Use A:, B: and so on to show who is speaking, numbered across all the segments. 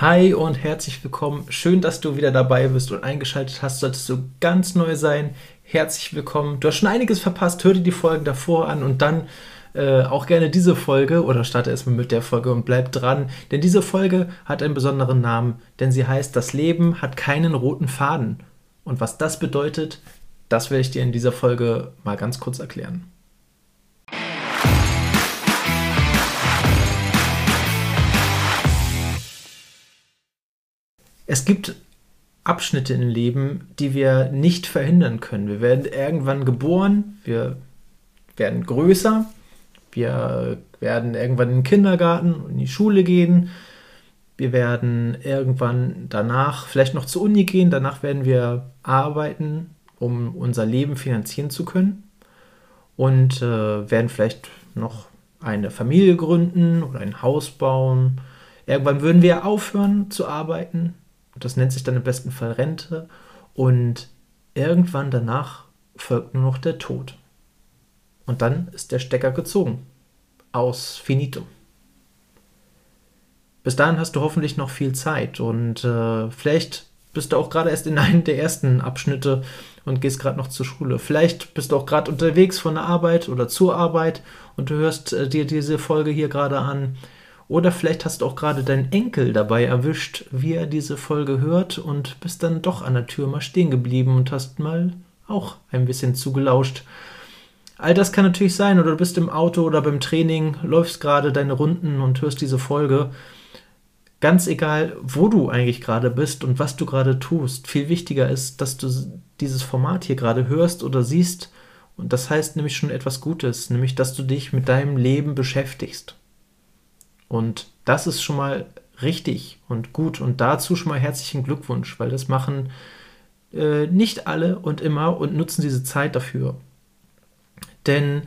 A: Hi und herzlich willkommen. Schön, dass du wieder dabei bist und eingeschaltet hast. Solltest du ganz neu sein, herzlich willkommen. Du hast schon einiges verpasst. Hör dir die Folgen davor an und dann äh, auch gerne diese Folge oder starte erstmal mit der Folge und bleib dran. Denn diese Folge hat einen besonderen Namen, denn sie heißt Das Leben hat keinen roten Faden. Und was das bedeutet, das werde ich dir in dieser Folge mal ganz kurz erklären. Es gibt Abschnitte im Leben, die wir nicht verhindern können. Wir werden irgendwann geboren, wir werden größer, wir werden irgendwann in den Kindergarten und in die Schule gehen, wir werden irgendwann danach vielleicht noch zur Uni gehen, danach werden wir arbeiten, um unser Leben finanzieren zu können und äh, werden vielleicht noch eine Familie gründen oder ein Haus bauen. Irgendwann würden wir aufhören zu arbeiten, das nennt sich dann im besten Fall Rente. Und irgendwann danach folgt nur noch der Tod. Und dann ist der Stecker gezogen. Aus Finito. Bis dahin hast du hoffentlich noch viel Zeit und äh, vielleicht bist du auch gerade erst in einem der ersten Abschnitte und gehst gerade noch zur Schule. Vielleicht bist du auch gerade unterwegs von der Arbeit oder zur Arbeit und du hörst äh, dir diese Folge hier gerade an. Oder vielleicht hast du auch gerade deinen Enkel dabei erwischt, wie er diese Folge hört und bist dann doch an der Tür mal stehen geblieben und hast mal auch ein bisschen zugelauscht. All das kann natürlich sein, oder du bist im Auto oder beim Training, läufst gerade deine Runden und hörst diese Folge. Ganz egal, wo du eigentlich gerade bist und was du gerade tust, viel wichtiger ist, dass du dieses Format hier gerade hörst oder siehst. Und das heißt nämlich schon etwas Gutes, nämlich dass du dich mit deinem Leben beschäftigst. Und das ist schon mal richtig und gut. Und dazu schon mal herzlichen Glückwunsch, weil das machen äh, nicht alle und immer und nutzen diese Zeit dafür. Denn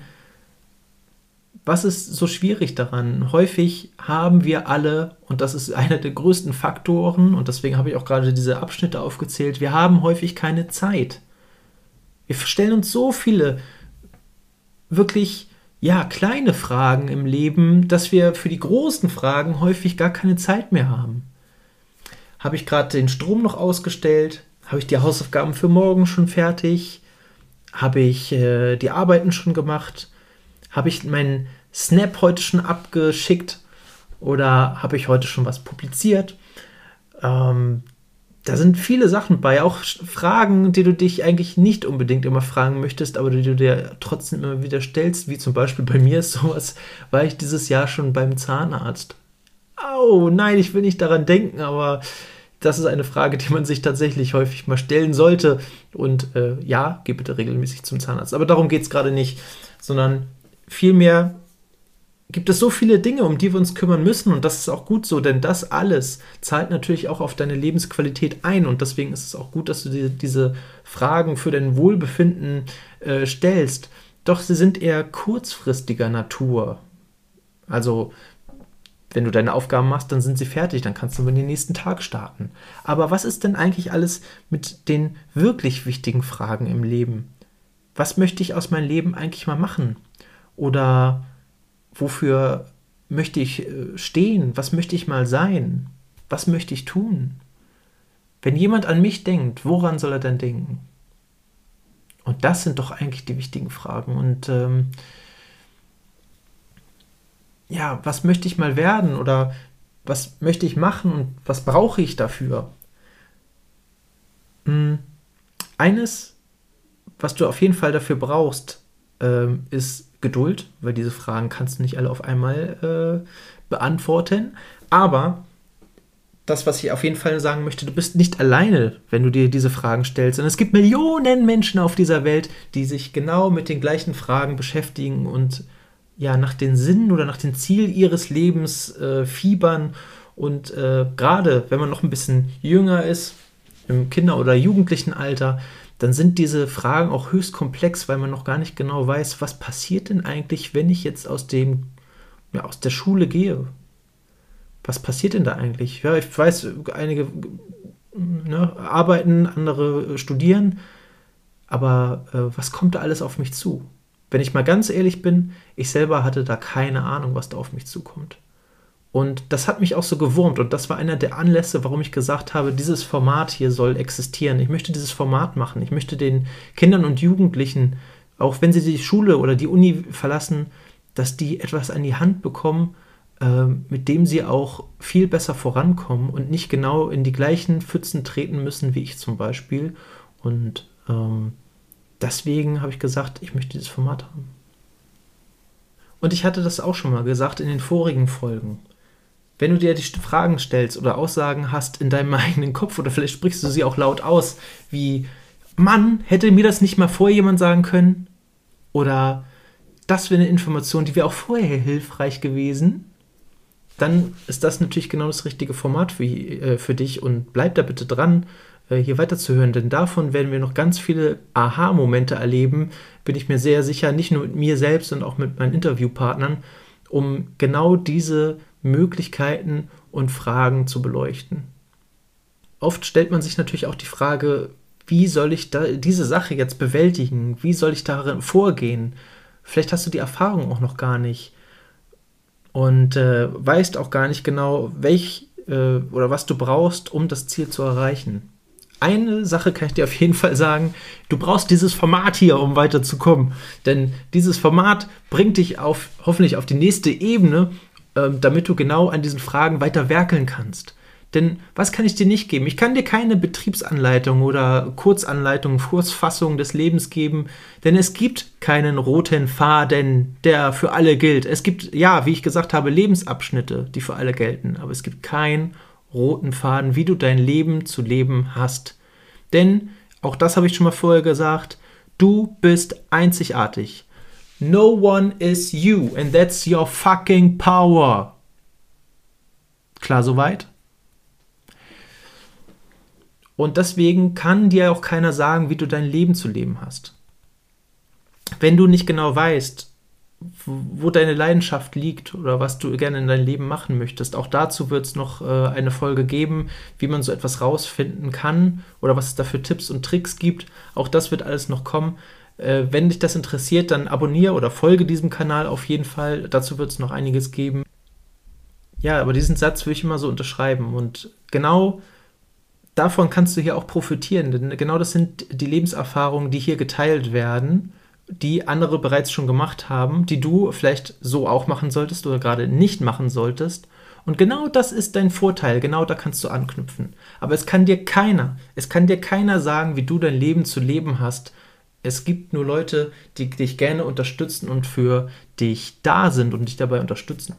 A: was ist so schwierig daran? Häufig haben wir alle, und das ist einer der größten Faktoren, und deswegen habe ich auch gerade diese Abschnitte aufgezählt, wir haben häufig keine Zeit. Wir stellen uns so viele wirklich ja, kleine Fragen im Leben, dass wir für die großen Fragen häufig gar keine Zeit mehr haben. Habe ich gerade den Strom noch ausgestellt? Habe ich die Hausaufgaben für morgen schon fertig? Habe ich äh, die Arbeiten schon gemacht? Habe ich meinen Snap heute schon abgeschickt? Oder habe ich heute schon was publiziert? Ähm, da sind viele Sachen bei, auch Fragen, die du dich eigentlich nicht unbedingt immer fragen möchtest, aber die du dir trotzdem immer wieder stellst, wie zum Beispiel bei mir ist sowas, war ich dieses Jahr schon beim Zahnarzt. Au, nein, ich will nicht daran denken, aber das ist eine Frage, die man sich tatsächlich häufig mal stellen sollte. Und äh, ja, geh bitte regelmäßig zum Zahnarzt. Aber darum geht es gerade nicht, sondern vielmehr gibt es so viele Dinge, um die wir uns kümmern müssen und das ist auch gut so, denn das alles zahlt natürlich auch auf deine Lebensqualität ein und deswegen ist es auch gut, dass du dir diese Fragen für dein Wohlbefinden äh, stellst. Doch sie sind eher kurzfristiger Natur. Also wenn du deine Aufgaben machst, dann sind sie fertig, dann kannst du in den nächsten Tag starten. Aber was ist denn eigentlich alles mit den wirklich wichtigen Fragen im Leben? Was möchte ich aus meinem Leben eigentlich mal machen? Oder wofür möchte ich äh, stehen? Was möchte ich mal sein? Was möchte ich tun? Wenn jemand an mich denkt, woran soll er denn denken? Und das sind doch eigentlich die wichtigen Fragen. Und ähm, ja, was möchte ich mal werden oder was möchte ich machen und was brauche ich dafür? Hm, eines, was du auf jeden Fall dafür brauchst, ähm, ist Geduld, weil diese Fragen kannst du nicht alle auf einmal äh, beantworten. Aber das, was ich auf jeden Fall sagen möchte, du bist nicht alleine, wenn du dir diese Fragen stellst. Und es gibt Millionen Menschen auf dieser Welt, die sich genau mit den gleichen Fragen beschäftigen und ja nach den Sinnen oder nach dem Ziel ihres Lebens äh, fiebern. Und äh, gerade wenn man noch ein bisschen jünger ist, im Kinder- oder Jugendlichenalter, dann sind diese Fragen auch höchst komplex, weil man noch gar nicht genau weiß, was passiert denn eigentlich, wenn ich jetzt aus dem, ja, aus der Schule gehe. Was passiert denn da eigentlich? Ja, ich weiß, einige ne, arbeiten, andere studieren, aber äh, was kommt da alles auf mich zu? Wenn ich mal ganz ehrlich bin, ich selber hatte da keine Ahnung, was da auf mich zukommt. Und das hat mich auch so gewurmt und das war einer der Anlässe, warum ich gesagt habe, dieses Format hier soll existieren. Ich möchte dieses Format machen. Ich möchte den Kindern und Jugendlichen, auch wenn sie die Schule oder die Uni verlassen, dass die etwas an die Hand bekommen, äh, mit dem sie auch viel besser vorankommen und nicht genau in die gleichen Pfützen treten müssen wie ich zum Beispiel. Und ähm, deswegen habe ich gesagt, ich möchte dieses Format haben. Und ich hatte das auch schon mal gesagt in den vorigen Folgen wenn du dir die Fragen stellst oder Aussagen hast in deinem eigenen Kopf oder vielleicht sprichst du sie auch laut aus, wie Mann, hätte mir das nicht mal vorher jemand sagen können? Oder das wäre eine Information, die wäre auch vorher hilfreich gewesen. Dann ist das natürlich genau das richtige Format für, äh, für dich und bleib da bitte dran, äh, hier weiterzuhören, denn davon werden wir noch ganz viele Aha-Momente erleben, bin ich mir sehr sicher, nicht nur mit mir selbst, sondern auch mit meinen Interviewpartnern, um genau diese Möglichkeiten und Fragen zu beleuchten. Oft stellt man sich natürlich auch die Frage, wie soll ich diese Sache jetzt bewältigen? Wie soll ich darin vorgehen? Vielleicht hast du die Erfahrung auch noch gar nicht und äh, weißt auch gar nicht genau, welch äh, oder was du brauchst, um das Ziel zu erreichen. Eine Sache kann ich dir auf jeden Fall sagen, du brauchst dieses Format hier, um weiterzukommen. Denn dieses Format bringt dich auf, hoffentlich auf die nächste Ebene damit du genau an diesen Fragen weiter werkeln kannst. Denn was kann ich dir nicht geben? Ich kann dir keine Betriebsanleitung oder Kurzanleitung, Kurzfassung des Lebens geben, denn es gibt keinen roten Faden, der für alle gilt. Es gibt, ja, wie ich gesagt habe, Lebensabschnitte, die für alle gelten, aber es gibt keinen roten Faden, wie du dein Leben zu leben hast. Denn, auch das habe ich schon mal vorher gesagt, du bist einzigartig. No one is you and that's your fucking power. Klar soweit? Und deswegen kann dir auch keiner sagen, wie du dein Leben zu leben hast. Wenn du nicht genau weißt, wo deine Leidenschaft liegt oder was du gerne in deinem Leben machen möchtest. Auch dazu wird es noch äh, eine Folge geben, wie man so etwas rausfinden kann oder was es da für Tipps und Tricks gibt. Auch das wird alles noch kommen. Äh, wenn dich das interessiert, dann abonniere oder folge diesem Kanal auf jeden Fall. Dazu wird es noch einiges geben. Ja, aber diesen Satz will ich immer so unterschreiben. Und genau davon kannst du hier auch profitieren. Denn genau das sind die Lebenserfahrungen, die hier geteilt werden, die andere bereits schon gemacht haben, die du vielleicht so auch machen solltest oder gerade nicht machen solltest. Und genau das ist dein Vorteil, genau da kannst du anknüpfen. Aber es kann dir keiner, es kann dir keiner sagen, wie du dein Leben zu leben hast, es gibt nur Leute, die dich gerne unterstützen und für dich da sind und dich dabei unterstützen.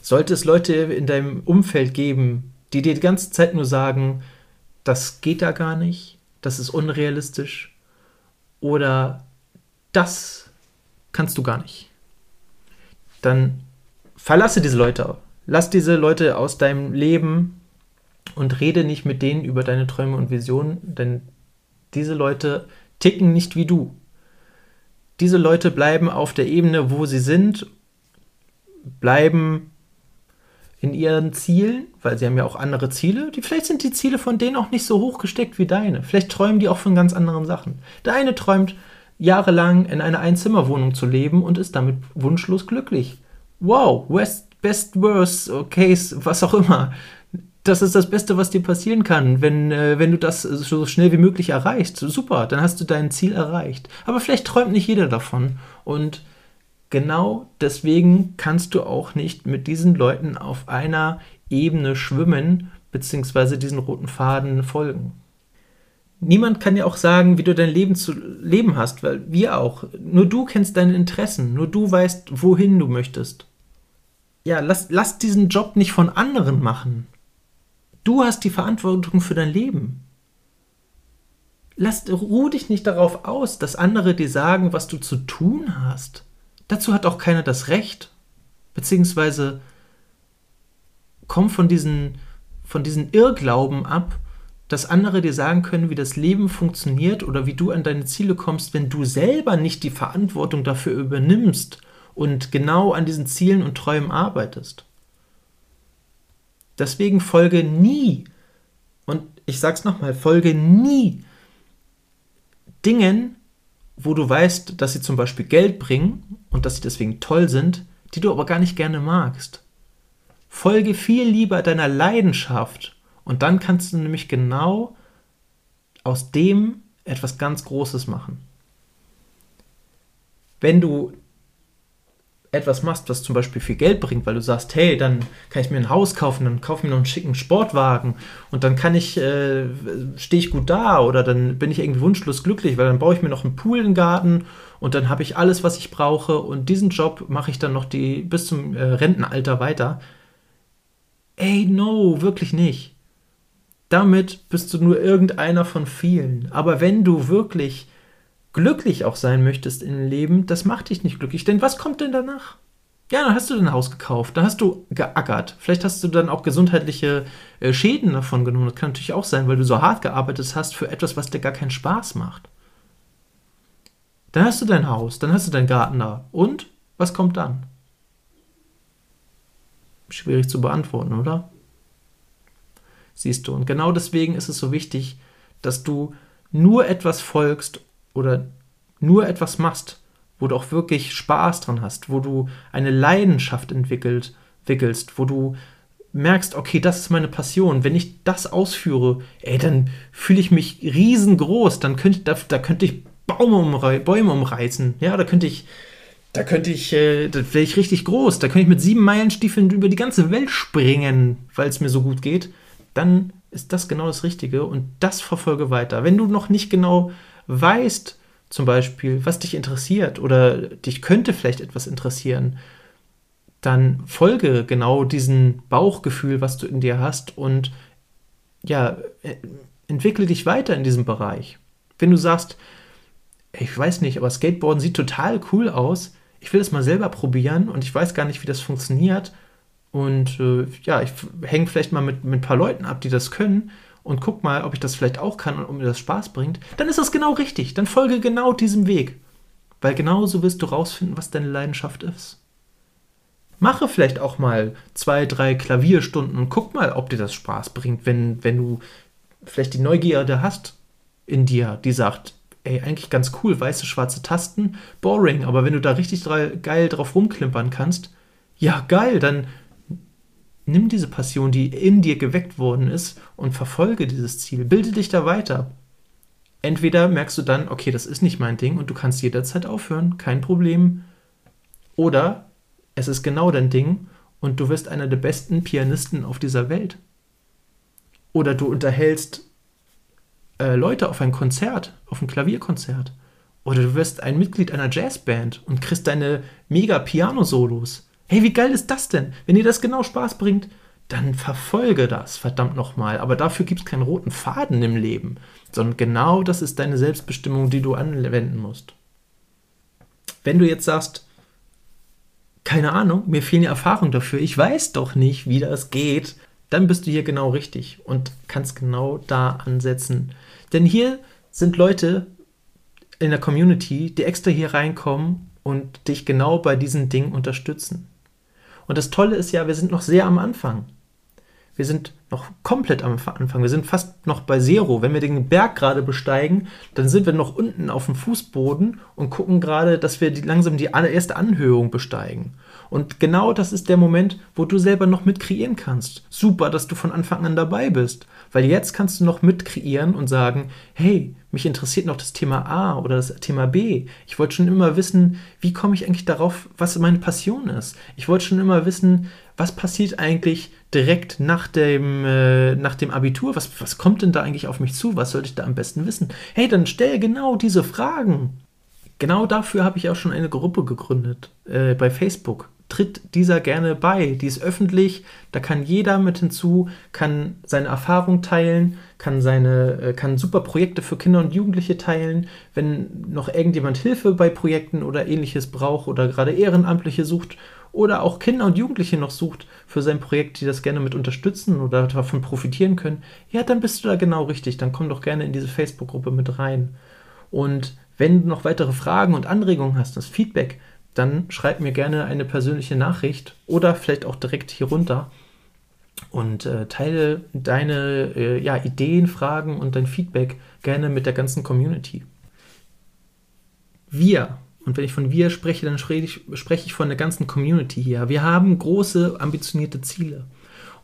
A: Sollte es Leute in deinem Umfeld geben, die dir die ganze Zeit nur sagen, das geht da gar nicht, das ist unrealistisch oder das kannst du gar nicht, dann verlasse diese Leute. Lass diese Leute aus deinem Leben und rede nicht mit denen über deine Träume und Visionen, denn diese Leute ticken nicht wie du. Diese Leute bleiben auf der Ebene, wo sie sind, bleiben in ihren Zielen, weil sie haben ja auch andere Ziele. Die, vielleicht sind die Ziele von denen auch nicht so hoch gesteckt wie deine. Vielleicht träumen die auch von ganz anderen Sachen. Der eine träumt, jahrelang in einer Einzimmerwohnung zu leben und ist damit wunschlos glücklich. Wow, West, best, worst, case, was auch immer das ist das Beste, was dir passieren kann, wenn, äh, wenn du das so schnell wie möglich erreichst. Super, dann hast du dein Ziel erreicht. Aber vielleicht träumt nicht jeder davon. Und genau deswegen kannst du auch nicht mit diesen Leuten auf einer Ebene schwimmen, beziehungsweise diesen roten Faden folgen. Niemand kann dir auch sagen, wie du dein Leben zu leben hast, weil wir auch. Nur du kennst deine Interessen, nur du weißt, wohin du möchtest. Ja, lass, lass diesen Job nicht von anderen machen. Du hast die Verantwortung für dein Leben. Lass, ruh dich nicht darauf aus, dass andere dir sagen, was du zu tun hast. Dazu hat auch keiner das Recht. Beziehungsweise komm von diesen, von diesen Irrglauben ab, dass andere dir sagen können, wie das Leben funktioniert oder wie du an deine Ziele kommst, wenn du selber nicht die Verantwortung dafür übernimmst und genau an diesen Zielen und Träumen arbeitest. Deswegen folge nie, und ich sag's nochmal, folge nie Dingen, wo du weißt, dass sie zum Beispiel Geld bringen und dass sie deswegen toll sind, die du aber gar nicht gerne magst. Folge viel lieber deiner Leidenschaft und dann kannst du nämlich genau aus dem etwas ganz Großes machen. Wenn du etwas machst, was zum Beispiel viel Geld bringt, weil du sagst, hey, dann kann ich mir ein Haus kaufen, dann kaufe ich mir noch einen schicken Sportwagen und dann kann ich, äh, stehe ich gut da oder dann bin ich irgendwie wunschlos glücklich, weil dann baue ich mir noch einen Pool im Garten und dann habe ich alles, was ich brauche und diesen Job mache ich dann noch die bis zum äh, Rentenalter weiter. Ey, no, wirklich nicht. Damit bist du nur irgendeiner von vielen. Aber wenn du wirklich glücklich auch sein möchtest im Leben, das macht dich nicht glücklich. Denn was kommt denn danach? Ja, dann hast du dein Haus gekauft, dann hast du geackert. Vielleicht hast du dann auch gesundheitliche äh, Schäden davon genommen. Das kann natürlich auch sein, weil du so hart gearbeitet hast für etwas, was dir gar keinen Spaß macht. Dann hast du dein Haus, dann hast du deinen Garten da. Und was kommt dann? Schwierig zu beantworten, oder? Siehst du, und genau deswegen ist es so wichtig, dass du nur etwas folgst oder nur etwas machst, wo du auch wirklich Spaß dran hast, wo du eine Leidenschaft entwickelt, entwickelst, wo du merkst, okay, das ist meine Passion. Wenn ich das ausführe, ey, dann fühle ich mich riesengroß. Dann könnte da, da könnte ich Bäume, umrei Bäume umreißen. Ja, da könnte ich, da könnte ich, äh, da wäre ich richtig groß. Da könnte ich mit sieben Meilenstiefeln über die ganze Welt springen, weil es mir so gut geht. Dann ist das genau das Richtige und das verfolge weiter. Wenn du noch nicht genau weißt, zum Beispiel, was dich interessiert oder dich könnte vielleicht etwas interessieren, dann folge genau diesem Bauchgefühl, was du in dir hast und ja, äh, entwickle dich weiter in diesem Bereich. Wenn du sagst, ich weiß nicht, aber Skateboarden sieht total cool aus, ich will es mal selber probieren und ich weiß gar nicht, wie das funktioniert und äh, ja, ich hänge vielleicht mal mit, mit ein paar Leuten ab, die das können und guck mal, ob ich das vielleicht auch kann und ob mir das Spaß bringt, dann ist das genau richtig. Dann folge genau diesem Weg. Weil genauso wirst du rausfinden, was deine Leidenschaft ist. Mache vielleicht auch mal zwei, drei Klavierstunden und guck mal, ob dir das Spaß bringt, wenn, wenn du vielleicht die Neugierde hast in dir, die sagt, ey, eigentlich ganz cool, weiße, schwarze Tasten, boring, aber wenn du da richtig geil drauf rumklimpern kannst, ja, geil, dann nimm diese Passion, die in dir geweckt worden ist, und verfolge dieses Ziel. Bilde dich da weiter. Entweder merkst du dann, okay, das ist nicht mein Ding und du kannst jederzeit aufhören, kein Problem. Oder es ist genau dein Ding und du wirst einer der besten Pianisten auf dieser Welt. Oder du unterhältst äh, Leute auf ein Konzert, auf ein Klavierkonzert. Oder du wirst ein Mitglied einer Jazzband und kriegst deine mega Piano-Solos. Hey, wie geil ist das denn? Wenn dir das genau Spaß bringt, dann verfolge das, verdammt nochmal. Aber dafür gibt es keinen roten Faden im Leben, sondern genau das ist deine Selbstbestimmung, die du anwenden musst. Wenn du jetzt sagst, keine Ahnung, mir fehlen die Erfahrungen dafür, ich weiß doch nicht, wie das geht, dann bist du hier genau richtig und kannst genau da ansetzen. Denn hier sind Leute in der Community, die extra hier reinkommen und dich genau bei diesen Dingen unterstützen. Und das Tolle ist ja, wir sind noch sehr am Anfang. Wir sind noch komplett am Anfang. Wir sind fast noch bei Zero. Wenn wir den Berg gerade besteigen, dann sind wir noch unten auf dem Fußboden und gucken gerade, dass wir die, langsam die erste Anhöhung besteigen. Und genau das ist der Moment, wo du selber noch mit kreieren kannst. Super, dass du von Anfang an dabei bist. Weil jetzt kannst du noch mit kreieren und sagen, hey, mich interessiert noch das Thema A oder das Thema B. Ich wollte schon immer wissen, wie komme ich eigentlich darauf, was meine Passion ist. Ich wollte schon immer wissen, was passiert eigentlich direkt nach dem, äh, nach dem Abitur? Was, was kommt denn da eigentlich auf mich zu? Was sollte ich da am besten wissen? Hey, dann stell genau diese Fragen. Genau dafür habe ich auch schon eine Gruppe gegründet äh, bei Facebook tritt dieser gerne bei. Die ist öffentlich, da kann jeder mit hinzu, kann seine Erfahrung teilen, kann seine, äh, kann super Projekte für Kinder und Jugendliche teilen. Wenn noch irgendjemand Hilfe bei Projekten oder ähnliches braucht oder gerade Ehrenamtliche sucht oder auch Kinder und Jugendliche noch sucht für sein Projekt, die das gerne mit unterstützen oder davon profitieren können, ja, dann bist du da genau richtig. Dann komm doch gerne in diese Facebook-Gruppe mit rein. Und wenn du noch weitere Fragen und Anregungen hast, das Feedback, dann schreib mir gerne eine persönliche Nachricht oder vielleicht auch direkt hier runter und äh, teile deine äh, ja, Ideen, Fragen und dein Feedback gerne mit der ganzen Community. Wir und wenn ich von wir spreche, dann spreche ich, spreche ich von der ganzen Community hier. Wir haben große, ambitionierte Ziele.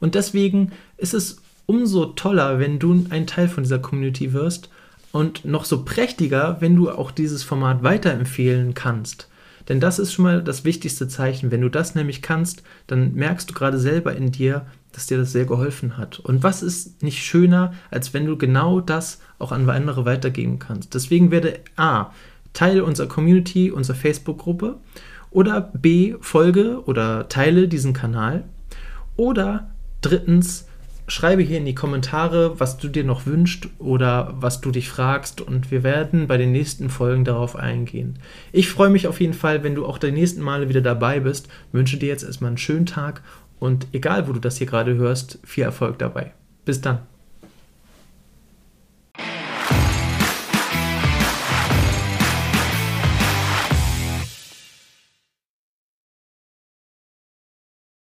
A: Und deswegen ist es umso toller, wenn du ein Teil von dieser Community wirst und noch so prächtiger, wenn du auch dieses Format weiterempfehlen kannst. Denn das ist schon mal das wichtigste Zeichen. Wenn du das nämlich kannst, dann merkst du gerade selber in dir, dass dir das sehr geholfen hat. Und was ist nicht schöner, als wenn du genau das auch an andere weitergeben kannst? Deswegen werde A, Teil unserer Community, unserer Facebook-Gruppe oder B, folge oder teile diesen Kanal oder drittens, schreibe hier in die Kommentare, was du dir noch wünschst oder was du dich fragst und wir werden bei den nächsten Folgen darauf eingehen. Ich freue mich auf jeden Fall, wenn du auch die nächsten Male wieder dabei bist. Wünsche dir jetzt erstmal einen schönen Tag und egal, wo du das hier gerade hörst, viel Erfolg dabei. Bis dann.